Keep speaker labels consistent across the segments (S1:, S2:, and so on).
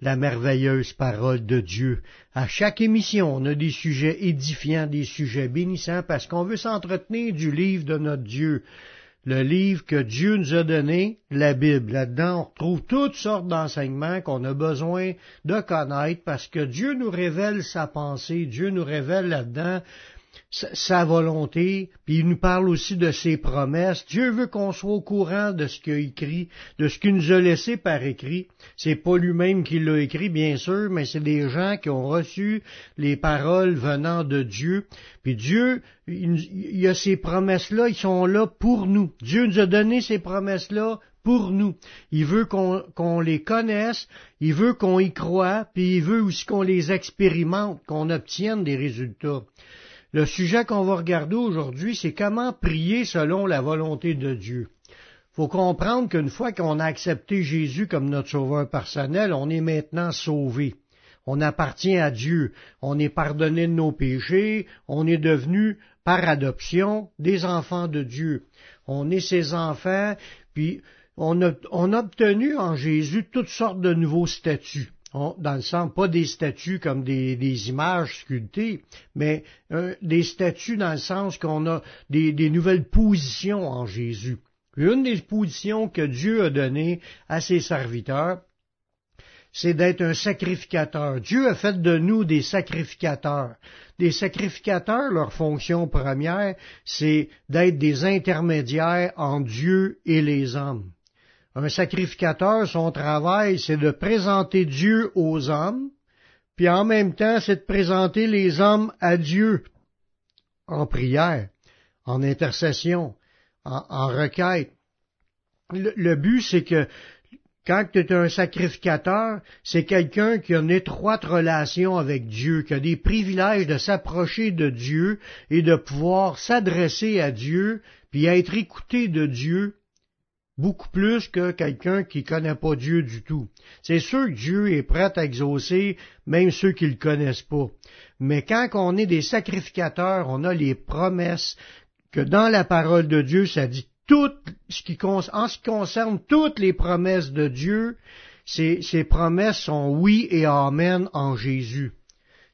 S1: la merveilleuse parole de Dieu. À chaque émission, on a des sujets édifiants, des sujets bénissants, parce qu'on veut s'entretenir du livre de notre Dieu. Le livre que Dieu nous a donné, la Bible. Là-dedans, on retrouve toutes sortes d'enseignements qu'on a besoin de connaître parce que Dieu nous révèle sa pensée, Dieu nous révèle là-dedans sa volonté, puis il nous parle aussi de ses promesses. Dieu veut qu'on soit au courant de ce qu'il a écrit, de ce qu'il nous a laissé par écrit. C'est pas lui-même qui l'a écrit, bien sûr, mais c'est des gens qui ont reçu les paroles venant de Dieu. Puis Dieu, il, y a ces promesses-là, ils sont là pour nous. Dieu nous a donné ces promesses-là pour nous. Il veut qu'on les connaisse, il veut qu'on y croit, puis il veut aussi qu'on les expérimente, qu'on obtienne des résultats. Le sujet qu'on va regarder aujourd'hui, c'est comment prier selon la volonté de Dieu. Faut comprendre qu'une fois qu'on a accepté Jésus comme notre sauveur personnel, on est maintenant sauvé. On appartient à Dieu. On est pardonné de nos péchés. On est devenu, par adoption, des enfants de Dieu. On est ses enfants, puis on a, on a obtenu en Jésus toutes sortes de nouveaux statuts dans le sens, pas des statues comme des, images sculptées, mais euh, des statues dans le sens qu'on a des, nouvelles positions en Jésus. Une des positions que Dieu a données à ses serviteurs, c'est d'être un sacrificateur. Dieu a fait de nous des sacrificateurs. Des sacrificateurs, leur fonction première, c'est d'être des intermédiaires entre Dieu et les hommes. Un sacrificateur, son travail, c'est de présenter Dieu aux hommes, puis en même temps, c'est de présenter les hommes à Dieu en prière, en intercession, en, requête. Le, but, c'est que quand tu es un sacrificateur, c'est quelqu'un qui a une étroite relation avec Dieu, qui a des privilèges de s'approcher de Dieu et de pouvoir s'adresser à Dieu, puis être écouté de Dieu beaucoup plus que quelqu'un qui connaît pas Dieu du tout. C'est sûr que Dieu est prêt à exaucer même ceux qui le connaissent pas. Mais quand on est des sacrificateurs, on a les promesses que dans la parole de Dieu, ça dit tout ce qui, en ce qui concerne toutes les promesses de Dieu, ces, ces promesses sont oui et amen en Jésus.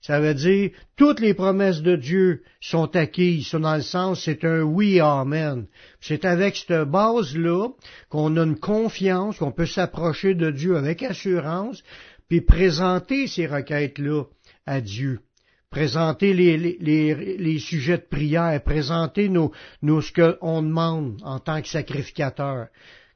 S1: Ça veut dire, toutes les promesses de Dieu sont acquises, sont dans le sens, c'est un oui, amen. C'est avec cette base-là qu'on a une confiance, qu'on peut s'approcher de Dieu avec assurance, puis présenter ces requêtes-là à Dieu. Présenter les, sujets de prière, présenter nos, nos, ce qu'on demande en tant que sacrificateur.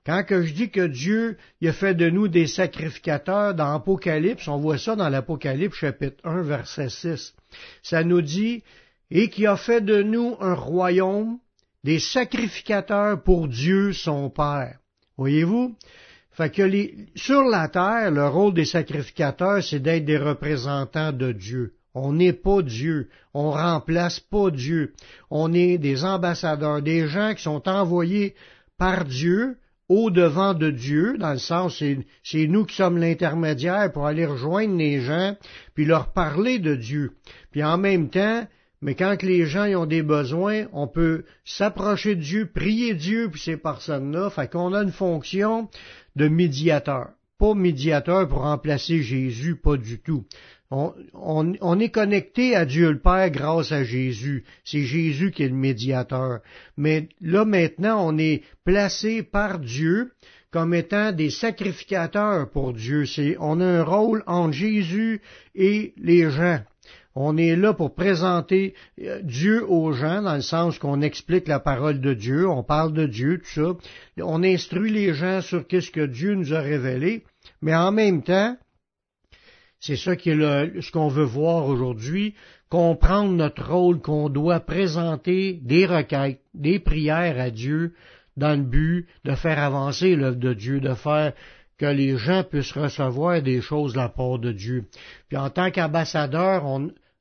S1: Quand que je dis que Dieu il a fait de nous des sacrificateurs dans l'Apocalypse, on voit ça dans l'Apocalypse chapitre 1 verset 6. Ça nous dit et qui a fait de nous un royaume des sacrificateurs pour Dieu son Père. Voyez-vous? Fait que sur la terre, le rôle des sacrificateurs, c'est d'être des représentants de Dieu. On n'est pas Dieu. On remplace pas Dieu. On est des ambassadeurs, des gens qui sont envoyés par Dieu au-devant de Dieu, dans le sens, c'est nous qui sommes l'intermédiaire pour aller rejoindre les gens, puis leur parler de Dieu. Puis en même temps, mais quand les gens ont des besoins, on peut s'approcher de Dieu, prier Dieu puis ces personnes-là, fait qu'on a une fonction de médiateur. Pas médiateur pour remplacer Jésus, pas du tout. On, est connecté à Dieu le Père grâce à Jésus. C'est Jésus qui est le médiateur. Mais là maintenant, on est placé par Dieu comme étant des sacrificateurs pour Dieu. on a un rôle entre Jésus et les gens. On est là pour présenter euh, Dieu aux gens, dans le sens qu'on explique la parole de Dieu, on parle de Dieu, tout ça. On instruit les gens sur qu'est-ce que Dieu nous a révélé, mais en même temps, c'est ça qui est ce qu'on veut voir aujourd'hui, comprendre notre rôle qu'on doit présenter des requêtes, des prières à Dieu dans le but de faire avancer l'œuvre de Dieu, de faire que les gens puissent recevoir des choses de la part de Dieu. Puis en tant qu'ambassadeur,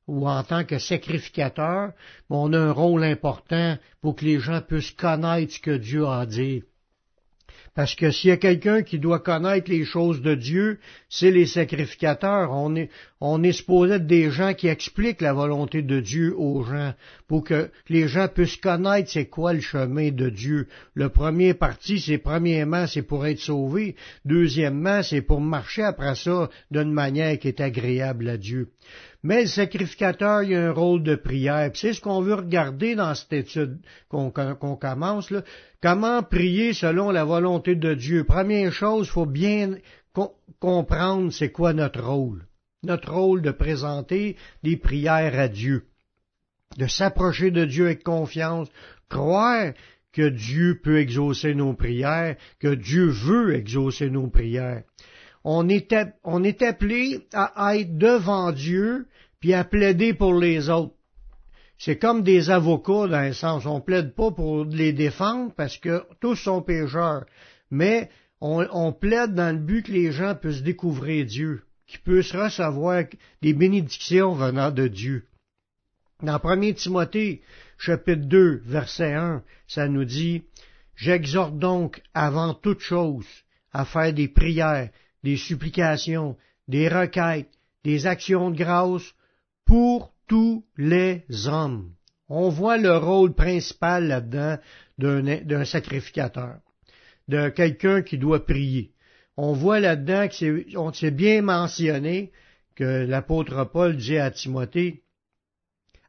S1: ou en tant que sacrificateur, on a un rôle important pour que les gens puissent connaître ce que Dieu a dit. Parce que s'il y a quelqu'un qui doit connaître les choses de Dieu, c'est les sacrificateurs. On est, on est supposé être des gens qui expliquent la volonté de Dieu aux gens, pour que les gens puissent connaître c'est quoi le chemin de Dieu. Le premier parti, c'est premièrement, c'est pour être sauvé. Deuxièmement, c'est pour marcher après ça d'une manière qui est agréable à Dieu. Mais le sacrificateur, il a un rôle de prière. C'est ce qu'on veut regarder dans cette étude qu'on commence. Comment prier selon la volonté de Dieu? Première chose, il faut bien comprendre c'est quoi notre rôle. Notre rôle de présenter des prières à Dieu, de s'approcher de Dieu avec confiance, croire que Dieu peut exaucer nos prières, que Dieu veut exaucer nos prières on est, on est appelé à être devant Dieu puis à plaider pour les autres. C'est comme des avocats dans un sens. On plaide pas pour les défendre parce que tous sont pécheurs. Mais on, on plaide dans le but que les gens puissent découvrir Dieu, qu'ils puissent recevoir des bénédictions venant de Dieu. Dans 1 Timothée, chapitre 2, verset 1, ça nous dit, J'exhorte donc avant toute chose à faire des prières, des supplications, des requêtes, des actions de grâce pour tous les hommes. On voit le rôle principal là-dedans d'un sacrificateur, de quelqu'un qui doit prier. On voit là-dedans que c'est bien mentionné que l'apôtre Paul dit à Timothée,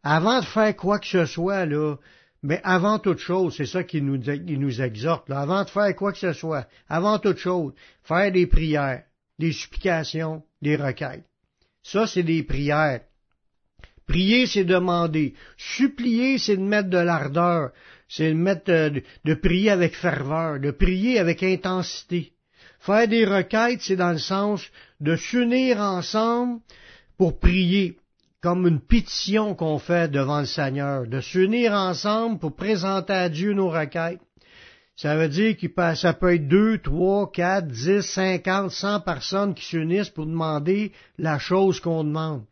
S1: avant de faire quoi que ce soit, là, mais avant toute chose, c'est ça qui nous, exhorte, avant de faire quoi que ce soit, avant toute chose, faire des prières, des supplications, des requêtes. Ça, c'est des prières. Prier, c'est demander. Supplier, c'est de mettre de l'ardeur. C'est de mettre de, de, prier avec ferveur, de prier avec intensité. Faire des requêtes, c'est dans le sens de s'unir ensemble pour prier comme une pétition qu'on fait devant le Seigneur, de s'unir ensemble pour présenter à Dieu nos requêtes. Ça veut dire que ça peut être deux, trois, quatre, dix, cinquante, cent personnes qui s'unissent pour demander la chose qu'on demande.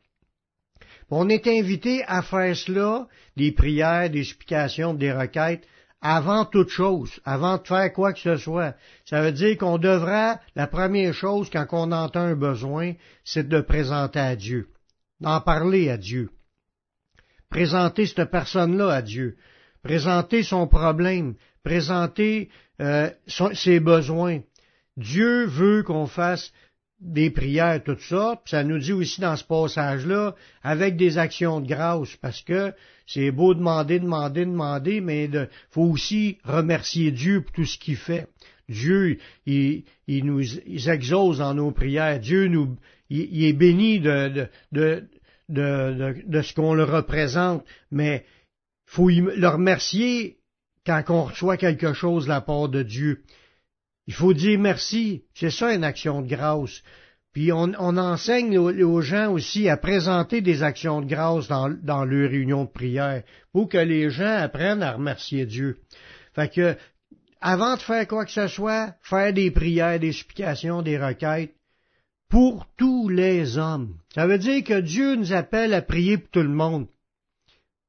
S1: On est invité à faire cela, des prières, des explications, des requêtes, avant toute chose, avant de faire quoi que ce soit. Ça veut dire qu'on devrait, la première chose quand on entend un besoin, c'est de présenter à Dieu d'en parler à Dieu, présenter cette personne-là à Dieu, présenter son problème, présenter euh, ses besoins. Dieu veut qu'on fasse des prières, tout ça, puis ça nous dit aussi dans ce passage-là, avec des actions de grâce, parce que c'est beau demander, demander, demander, mais il faut aussi remercier Dieu pour tout ce qu'il fait. Dieu, il, nous exauce en nos prières. Dieu nous, il, est béni de, de, de, ce qu'on le représente, mais faut le remercier quand on reçoit quelque chose de la part de Dieu. Il faut dire merci. C'est ça une action de grâce. Puis on, enseigne aux, gens aussi à présenter des actions de grâce dans, dans leur réunion de prière pour que les gens apprennent à remercier Dieu. Fait que, avant de faire quoi que ce soit, faire des prières, des supplications, des requêtes, pour tous les hommes. Ça veut dire que Dieu nous appelle à prier pour tout le monde.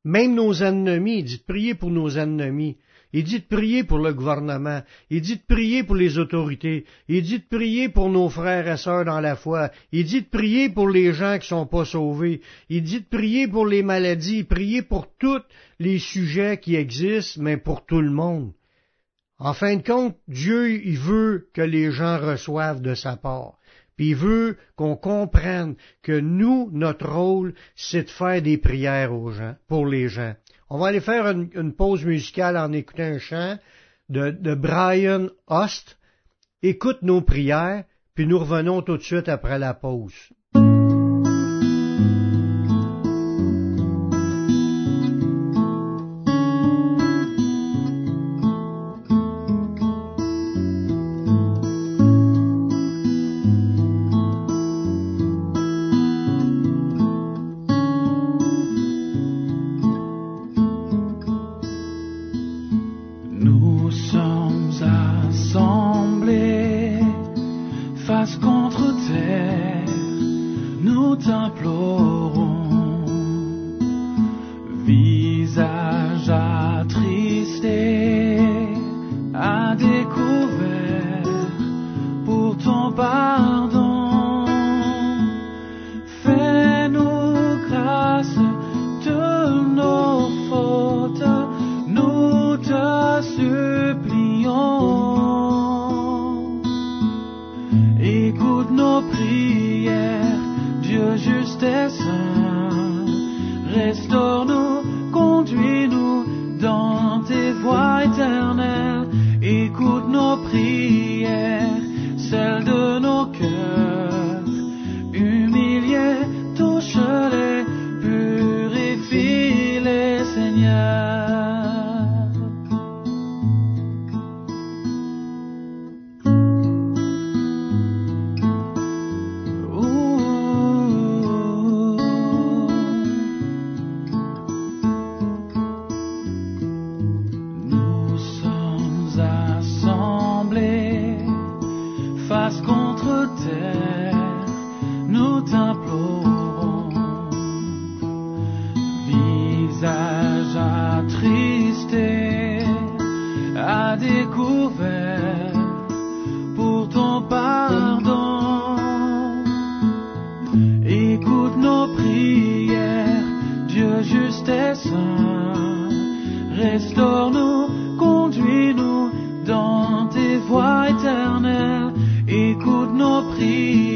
S1: Même nos ennemis, il dit de prier pour nos ennemis. Il dit de prier pour le gouvernement. Il dit de prier pour les autorités. Il dit de prier pour nos frères et sœurs dans la foi. Il dit de prier pour les gens qui sont pas sauvés. Il dit de prier pour les maladies. Prier pour tous les sujets qui existent, mais pour tout le monde. En fin de compte, Dieu, il veut que les gens reçoivent de sa part. Puis il veut qu'on comprenne que nous, notre rôle, c'est de faire des prières aux gens, pour les gens. On va aller faire une, pause musicale en écoutant un chant de, de Brian Host. Écoute nos prières, puis nous revenons tout de suite après la pause.
S2: Restaure-nous, conduis-nous dans tes voies éternelles. Écoute nos prières,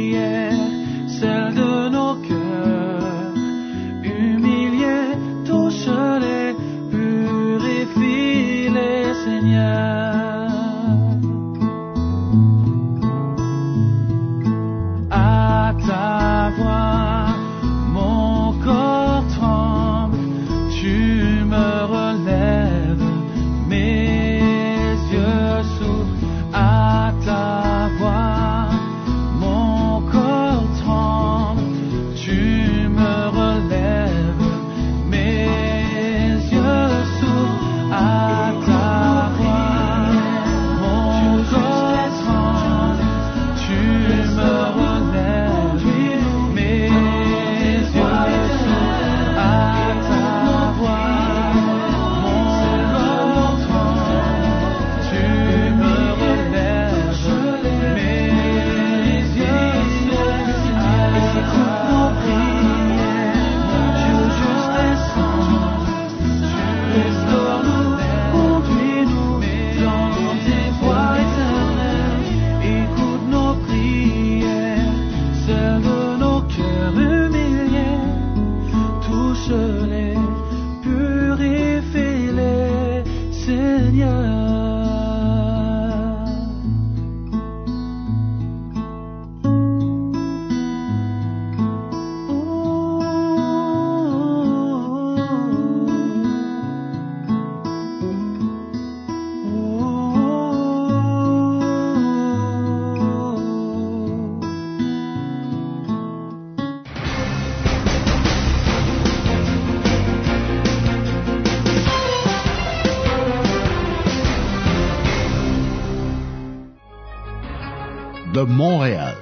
S3: Montréal,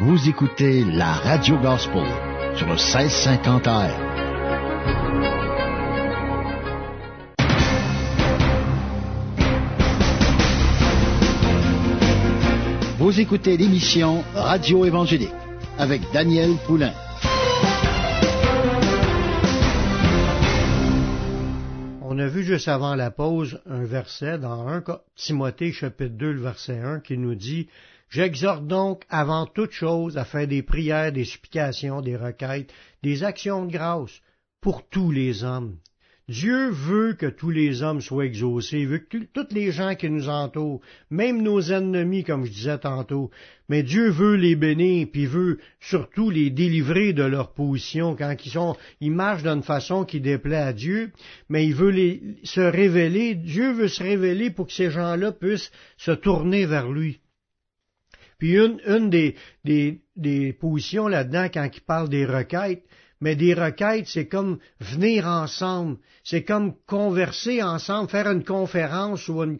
S3: vous écoutez la Radio Gospel sur le 1650 AM. Vous écoutez l'émission Radio Évangélique avec Daniel Poulain.
S1: On a vu juste avant la pause un verset dans 1 Timothée chapitre 2, le verset 1 qui nous dit J'exhorte donc avant toute chose à faire des prières, des supplications, des requêtes, des actions de grâce pour tous les hommes. Dieu veut que tous les hommes soient exaucés, veut que toutes les gens qui nous entourent, même nos ennemis, comme je disais tantôt, mais Dieu veut les bénir, puis veut surtout les délivrer de leur position quand ils sont, ils marchent d'une façon qui déplaît à Dieu, mais il veut se révéler, Dieu veut se révéler pour que ces gens-là puissent se tourner vers lui. Puis une, des, positions là-dedans, quand il parle des requêtes, mais des requêtes, c'est comme venir ensemble, c'est comme converser ensemble, faire une conférence ou euh,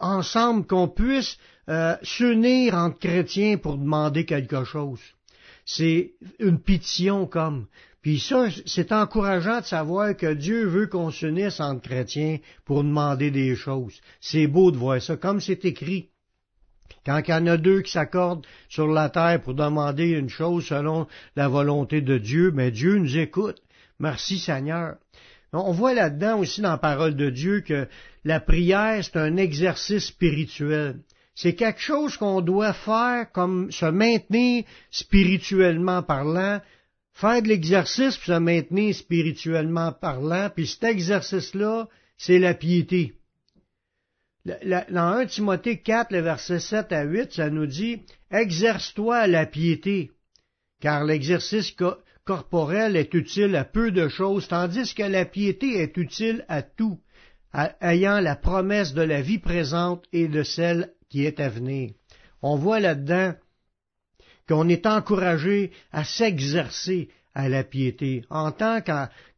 S1: ensemble qu'on puisse euh, s'unir entre chrétiens pour demander quelque chose. C'est une pétition comme. Puis ça, c'est encourageant de savoir que Dieu veut qu'on s'unisse entre chrétiens pour demander des choses. C'est beau de voir ça, comme c'est écrit. Quand il y en a deux qui s'accordent sur la terre pour demander une chose selon la volonté de Dieu, mais Dieu nous écoute. Merci Seigneur. On voit là-dedans aussi dans la parole de Dieu que la prière, c'est un exercice spirituel. C'est quelque chose qu'on doit faire comme se maintenir spirituellement parlant, faire de l'exercice pour se maintenir spirituellement parlant, puis cet exercice-là, c'est la piété. Dans 1 Timothée 4, le verset 7 à 8, ça nous dit Exerce-toi à la piété, car l'exercice corporel est utile à peu de choses, tandis que la piété est utile à tout, ayant la promesse de la vie présente et de celle qui est à venir. On voit là-dedans qu'on est encouragé à s'exercer à la piété. En tant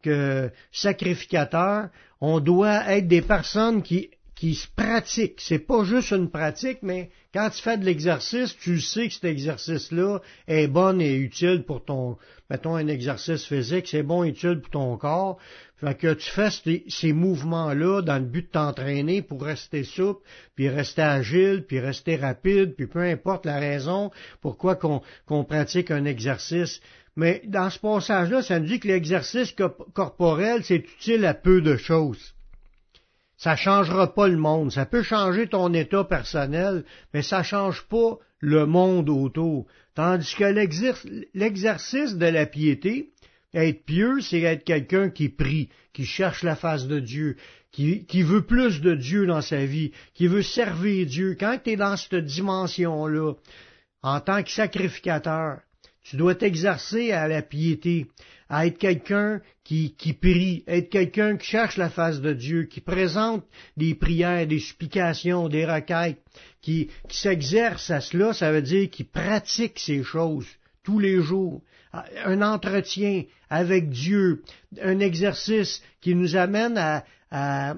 S1: que sacrificateur, on doit être des personnes qui qui se pratique. C'est pas juste une pratique, mais quand tu fais de l'exercice, tu sais que cet exercice-là est bon et utile pour ton, mettons un exercice physique, c'est bon et utile pour ton corps. Fait que tu fais ces, mouvements-là dans le but de t'entraîner pour rester souple, puis rester agile, puis rester rapide, puis peu importe la raison pourquoi qu'on pratique un exercice. Mais dans ce passage-là, ça nous dit que l'exercice corporel, c'est utile à peu de choses ça changera pas le monde. Ça peut changer ton état personnel, mais ça change pas le monde autour. Tandis que l'exercice de la piété, être pieux, c'est être quelqu'un qui prie, qui cherche la face de Dieu, qui, qui, veut plus de Dieu dans sa vie, qui veut servir Dieu. Quand tu es dans cette dimension-là, en tant que sacrificateur, tu dois t'exercer à la piété à être quelqu'un qui, qui prie, être quelqu'un qui cherche la face de Dieu, qui présente des prières, des supplications, des requêtes, qui, qui s'exerce à cela, ça veut dire qu'il pratique ces choses tous les jours. Un entretien avec Dieu, un exercice qui nous amène à,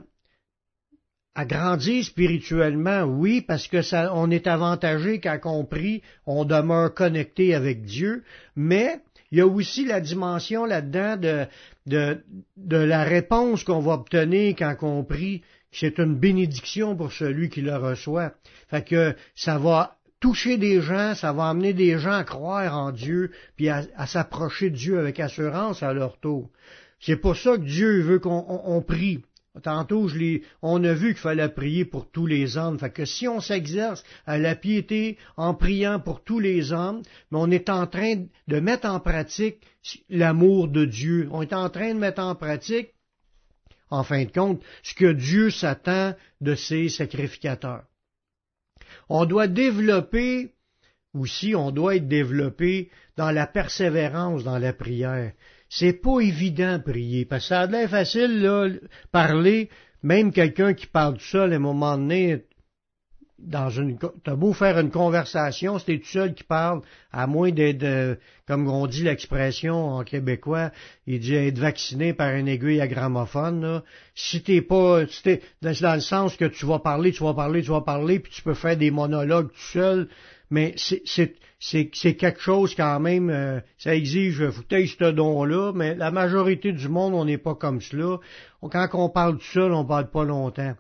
S1: à grandir spirituellement, oui, parce que ça, on est avantagé quand on prie, on demeure connecté avec Dieu, mais il y a aussi la dimension là-dedans de, de, la réponse qu'on va obtenir quand on prie. C'est une bénédiction pour celui qui le reçoit. Fait que ça va toucher des gens, ça va amener des gens à croire en Dieu, puis à, s'approcher de Dieu avec assurance à leur tour. C'est pour ça que Dieu veut qu'on prie. Tantôt, on a vu qu'il fallait prier pour tous les hommes. Fait que si on s'exerce à la piété en priant pour tous les hommes, on est en train de mettre en pratique l'amour de Dieu. On est en train de mettre en pratique, en fin de compte, ce que Dieu s'attend de ses sacrificateurs. On doit développer aussi, on doit être développé dans la persévérance dans la prière. C'est pas évident prier, parce que ça a l'air facile, là, parler, même quelqu'un qui parle tout seul, à un moment donné, dans une, t'as beau faire une conversation, c'est tout seul qui parle, à moins d'être, comme on dit l'expression en québécois, il dit être vacciné par une aiguille à gramophone, là. Si t'es pas, si t'es, dans le sens que tu vas parler, tu vas parler, tu vas parler, puis tu peux faire des monologues tout seul, mais c'est quelque chose quand même, euh, ça exige, vous ce don-là, mais la majorité du monde, on n'est pas comme cela. Quand on parle tout seul, on parle pas longtemps.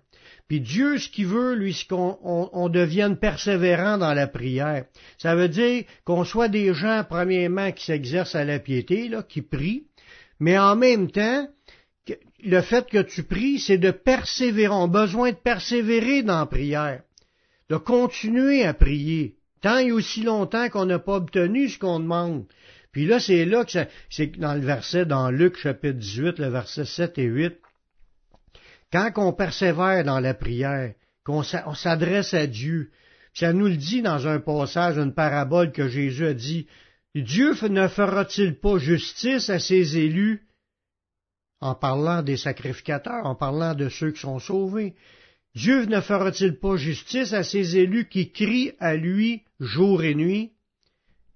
S1: Puis Dieu, ce qu'il veut, lui, c'est qu'on on, devienne persévérant dans la prière. Ça veut dire qu'on soit des gens, premièrement, qui s'exercent à la piété, là, qui prient, mais en même temps, le fait que tu pries, c'est de persévérer. On a besoin de persévérer dans la prière, de continuer à prier tant et aussi longtemps qu'on n'a pas obtenu ce qu'on demande. Puis là, c'est là que c'est dans le verset, dans Luc chapitre 18, le verset 7 et 8, quand on persévère dans la prière, qu'on s'adresse à Dieu, ça nous le dit dans un passage, une parabole que Jésus a dit, Dieu ne fera-t-il pas justice à ses élus? En parlant des sacrificateurs, en parlant de ceux qui sont sauvés? Dieu ne fera-t-il pas justice à ses élus qui crient à lui jour et nuit?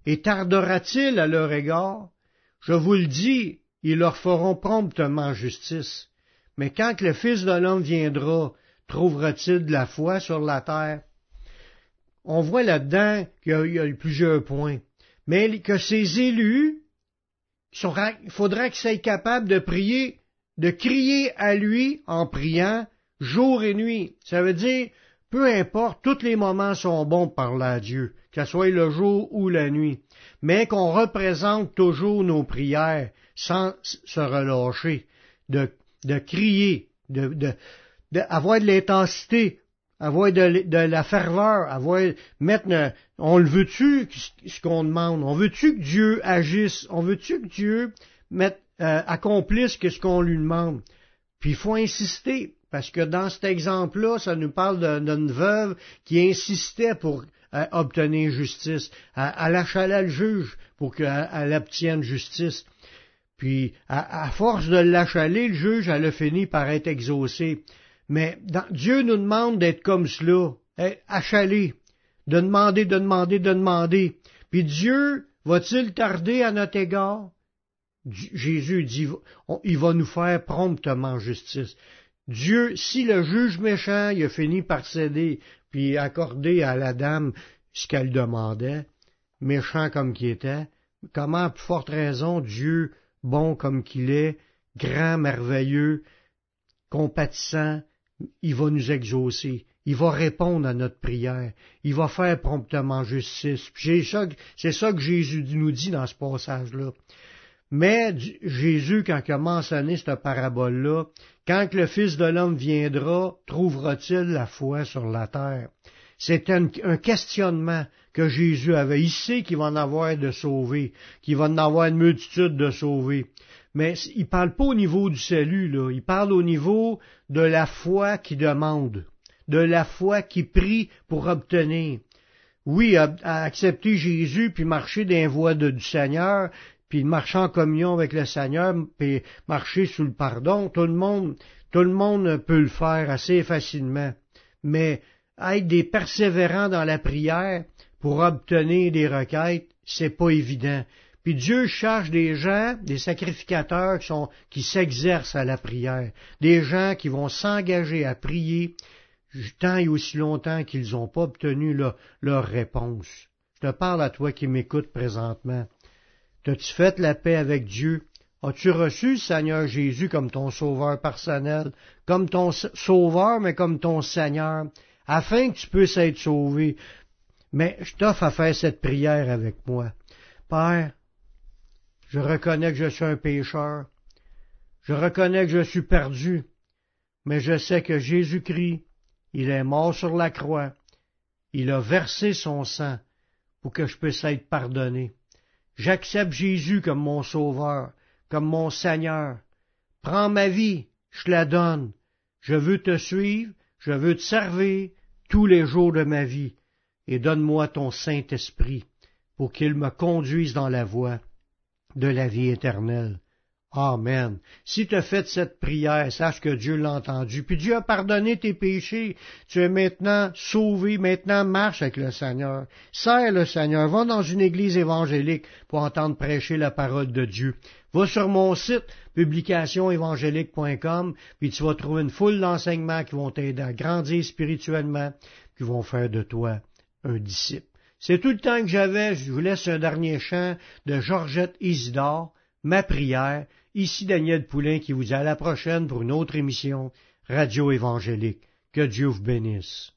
S1: Et tardera-t-il à leur égard? Je vous le dis, ils leur feront promptement justice. Mais quand le Fils de l'homme viendra, trouvera-t-il de la foi sur la terre? On voit là-dedans qu'il y, a plusieurs points. Mais que ces élus il faudrait qu'il soit capable de prier, de crier à lui en priant jour et nuit. Ça veut dire, peu importe, tous les moments sont bons par parler Dieu, que ce soit le jour ou la nuit, mais qu'on représente toujours nos prières sans se relâcher, de, de crier, de, de, de avoir de l'intensité, avoir de, de, la ferveur, avoir mettre on le veut-tu ce qu'on demande, on veut-tu que Dieu agisse, on veut-tu que Dieu mette, euh, accomplisse ce qu'on lui demande? Puis il faut insister, parce que dans cet exemple-là, ça nous parle d'une veuve qui insistait pour euh, obtenir justice. Elle, achalait le juge pour qu'elle obtienne justice. Puis, à, force de l'achaler, le juge, elle a fini par être exaucé. Mais Dieu nous demande d'être comme cela, achalé, de demander, de demander, de demander. Puis Dieu va-t-il tarder à notre égard? Jésus dit, il va nous faire promptement justice. Dieu, si le juge méchant, il a fini par céder, puis accorder à la dame ce qu'elle demandait, méchant comme qu'il était, comment, à forte raison, Dieu, bon comme qu'il est, grand, merveilleux, compatissant, il va nous exaucer, il va répondre à notre prière, il va faire promptement justice. C'est ça que Jésus nous dit dans ce passage-là. Mais Jésus, quand il a mentionné cette parabole-là, quand le Fils de l'homme viendra, trouvera-t-il la foi sur la terre? C'est un, questionnement que Jésus avait. Il sait qu'il va en avoir de sauvés, qu'il va en avoir une multitude de sauvés. Mais il parle pas au niveau du salut, là. Il parle au niveau de la foi qui demande, de la foi qui prie pour obtenir. Oui, à, accepter Jésus puis marcher dans les voies du Seigneur, puis marcher en communion avec le Seigneur, puis marcher sous le pardon, tout le monde, tout le monde peut le faire assez facilement. Mais être des persévérants dans la prière pour obtenir des requêtes, c'est pas évident. Puis Dieu cherche des gens, des sacrificateurs qui sont, qui s'exercent à la prière, des gens qui vont s'engager à prier tant et aussi longtemps qu'ils n'ont pas obtenu leur réponse. Je te parle à toi qui m'écoutes présentement. As-tu fait la paix avec Dieu? As-tu reçu le Seigneur Jésus comme ton sauveur personnel, comme ton sauveur, mais comme ton Seigneur, afin que tu puisses être sauvé? Mais je t'offre à faire cette prière avec moi. Père, je reconnais que je suis un pécheur. Je reconnais que je suis perdu. Mais je sais que Jésus-Christ, il est mort sur la croix. Il a versé son sang pour que je puisse être pardonné. J'accepte Jésus comme mon sauveur, comme mon Seigneur. Prends ma vie, je la donne. Je veux te suivre, je veux te servir tous les jours de ma vie, et donne-moi ton Saint-Esprit pour qu'il me conduise dans la voie de la vie éternelle. Amen. Si tu as fait cette prière, sache que Dieu l'a entendu, puis Dieu a pardonné tes péchés. Tu es maintenant sauvé, maintenant marche avec le Seigneur. Sers le Seigneur. Va dans une église évangélique pour entendre prêcher la parole de Dieu. Va sur mon site, publicationévangélique.com, puis tu vas trouver une foule d'enseignements qui vont t'aider à grandir spirituellement, qui vont faire de toi un disciple. C'est tout le temps que j'avais. Je vous laisse un dernier chant de Georgette Isidore, ma prière, Ici Daniel Poulain qui vous dit à la prochaine pour une autre émission Radio Évangélique. Que Dieu vous bénisse.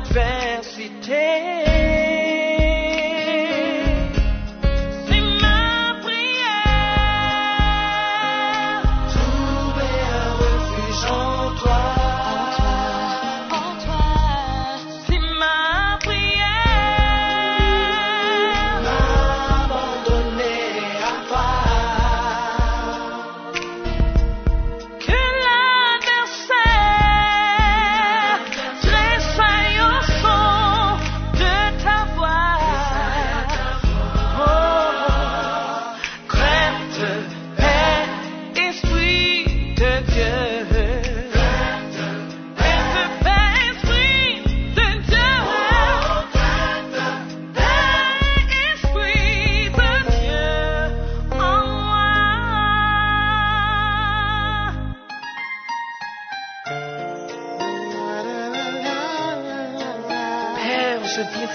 S3: adversité.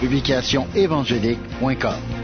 S3: publicationévangélique.com.